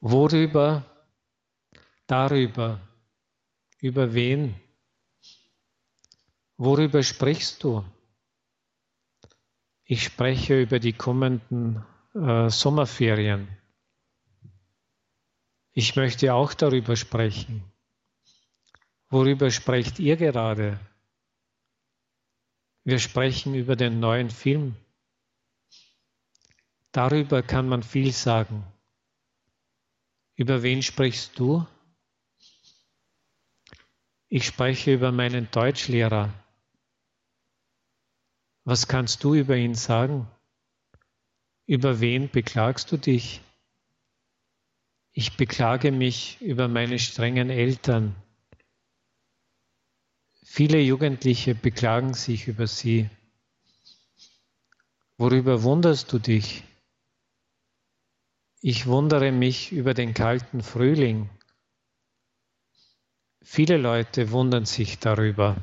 Worüber? Darüber. Über wen? Worüber sprichst du? Ich spreche über die kommenden äh, Sommerferien. Ich möchte auch darüber sprechen. Worüber sprecht ihr gerade? Wir sprechen über den neuen Film. Darüber kann man viel sagen. Über wen sprichst du? Ich spreche über meinen Deutschlehrer. Was kannst du über ihn sagen? Über wen beklagst du dich? Ich beklage mich über meine strengen Eltern. Viele Jugendliche beklagen sich über sie. Worüber wunderst du dich? Ich wundere mich über den kalten Frühling. Viele Leute wundern sich darüber.